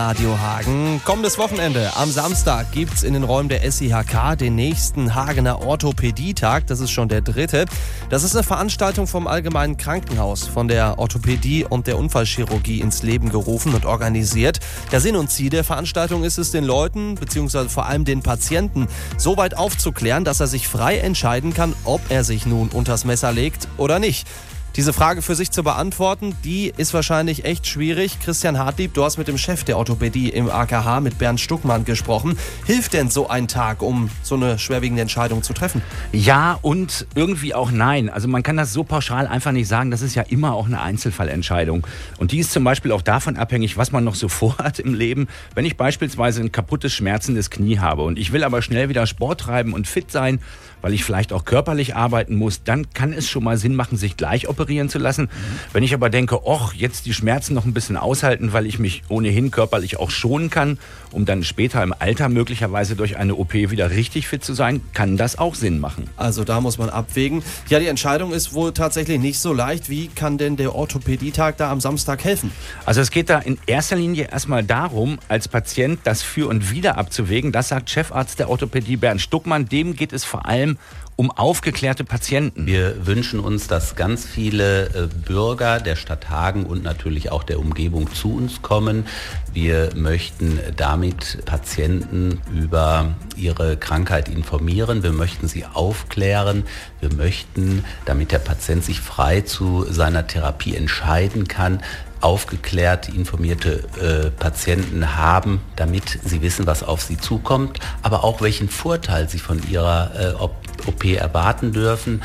Radio Hagen. Kommendes Wochenende am Samstag gibt es in den Räumen der SIHK den nächsten Hagener Orthopädietag. Das ist schon der dritte. Das ist eine Veranstaltung vom Allgemeinen Krankenhaus, von der Orthopädie und der Unfallchirurgie ins Leben gerufen und organisiert. Der Sinn und Ziel der Veranstaltung ist es, den Leuten bzw. vor allem den Patienten so weit aufzuklären, dass er sich frei entscheiden kann, ob er sich nun unters Messer legt oder nicht. Diese Frage für sich zu beantworten, die ist wahrscheinlich echt schwierig. Christian Hartlieb, du hast mit dem Chef der Orthopädie im AKH, mit Bernd Stuckmann, gesprochen. Hilft denn so ein Tag, um so eine schwerwiegende Entscheidung zu treffen? Ja und irgendwie auch nein. Also man kann das so pauschal einfach nicht sagen. Das ist ja immer auch eine Einzelfallentscheidung. Und die ist zum Beispiel auch davon abhängig, was man noch so vorhat im Leben. Wenn ich beispielsweise ein kaputtes, schmerzendes Knie habe und ich will aber schnell wieder Sport treiben und fit sein, weil ich vielleicht auch körperlich arbeiten muss, dann kann es schon mal Sinn machen, sich gleich operieren zu lassen. Wenn ich aber denke, och, jetzt die Schmerzen noch ein bisschen aushalten, weil ich mich ohnehin körperlich auch schonen kann, um dann später im Alter möglicherweise durch eine OP wieder richtig fit zu sein, kann das auch Sinn machen. Also da muss man abwägen. Ja, die Entscheidung ist wohl tatsächlich nicht so leicht. Wie kann denn der Orthopädietag da am Samstag helfen? Also es geht da in erster Linie erstmal darum, als Patient das Für und Wider abzuwägen. Das sagt Chefarzt der Orthopädie Bernd Stuckmann. Dem geht es vor allem um aufgeklärte Patienten. Wir wünschen uns, dass ganz viele äh, Bürger der Stadt Hagen und natürlich auch der Umgebung zu uns kommen. Wir möchten damit Patienten über ihre Krankheit informieren. Wir möchten sie aufklären. Wir möchten, damit der Patient sich frei zu seiner Therapie entscheiden kann, aufgeklärte, informierte äh, Patienten haben, damit sie wissen, was auf sie zukommt, aber auch welchen Vorteil sie von ihrer äh, OP erwarten dürfen.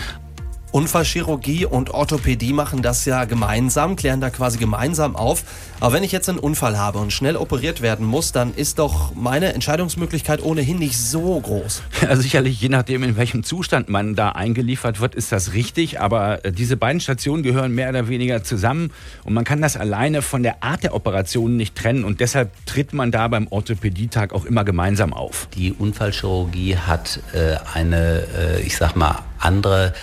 Unfallchirurgie und Orthopädie machen das ja gemeinsam, klären da quasi gemeinsam auf. Aber wenn ich jetzt einen Unfall habe und schnell operiert werden muss, dann ist doch meine Entscheidungsmöglichkeit ohnehin nicht so groß. Ja, sicherlich, je nachdem, in welchem Zustand man da eingeliefert wird, ist das richtig. Aber äh, diese beiden Stationen gehören mehr oder weniger zusammen und man kann das alleine von der Art der Operation nicht trennen. Und deshalb tritt man da beim Orthopädietag auch immer gemeinsam auf. Die Unfallchirurgie hat äh, eine, äh, ich sag mal, andere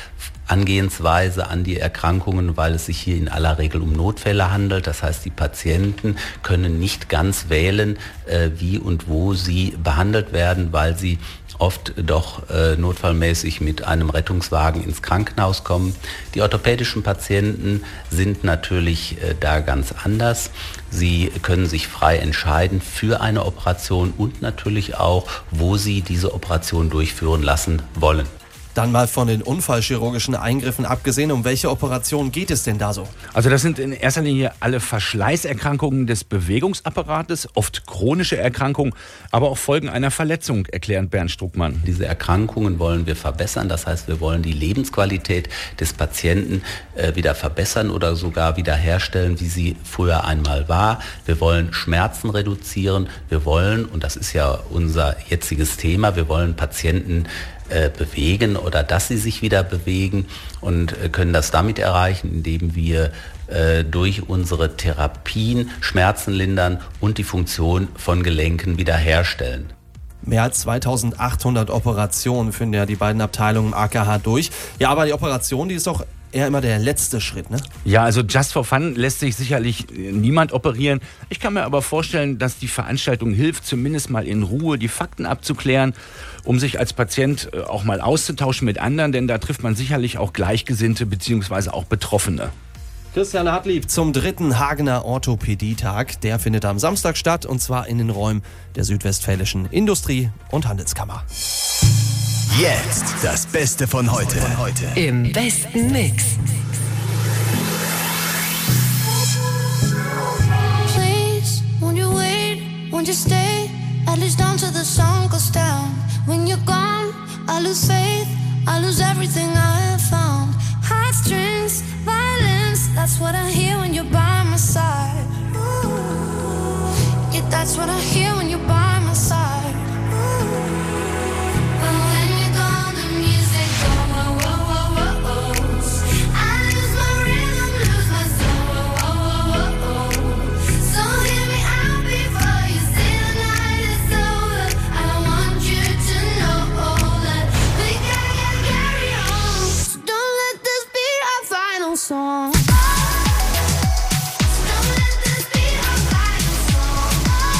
Angehensweise an die Erkrankungen, weil es sich hier in aller Regel um Notfälle handelt. Das heißt, die Patienten können nicht ganz wählen, äh, wie und wo sie behandelt werden, weil sie oft doch äh, notfallmäßig mit einem Rettungswagen ins Krankenhaus kommen. Die orthopädischen Patienten sind natürlich äh, da ganz anders. Sie können sich frei entscheiden für eine Operation und natürlich auch, wo sie diese Operation durchführen lassen wollen. Dann mal von den unfallchirurgischen Eingriffen abgesehen, um welche Operationen geht es denn da so? Also das sind in erster Linie alle Verschleißerkrankungen des Bewegungsapparates, oft chronische Erkrankungen, aber auch Folgen einer Verletzung, erklärt Bernd Struckmann. Diese Erkrankungen wollen wir verbessern, das heißt, wir wollen die Lebensqualität des Patienten äh, wieder verbessern oder sogar wieder herstellen, wie sie früher einmal war. Wir wollen Schmerzen reduzieren, wir wollen, und das ist ja unser jetziges Thema, wir wollen Patienten äh, bewegen oder dass sie sich wieder bewegen und äh, können das damit erreichen, indem wir äh, durch unsere Therapien Schmerzen lindern und die Funktion von Gelenken wiederherstellen. Mehr als 2800 Operationen führen ja die beiden Abteilungen AKH durch. Ja, aber die Operation, die ist doch eher immer der letzte Schritt, ne? Ja, also Just for Fun lässt sich sicherlich niemand operieren. Ich kann mir aber vorstellen, dass die Veranstaltung hilft, zumindest mal in Ruhe die Fakten abzuklären, um sich als Patient äh, auch mal auszutauschen mit anderen, denn da trifft man sicherlich auch Gleichgesinnte bzw. auch Betroffene. Christian Hartlieb zum dritten Hagener Orthopädietag. Der findet am Samstag statt und zwar in den Räumen der Südwestfälischen Industrie- und Handelskammer. Jetzt das Beste von heute. Im besten Mix. Please, won't you wait? Won't you stay? At least down to the sun goes down. When you're gone, I lose faith. I lose everything I have found. 说。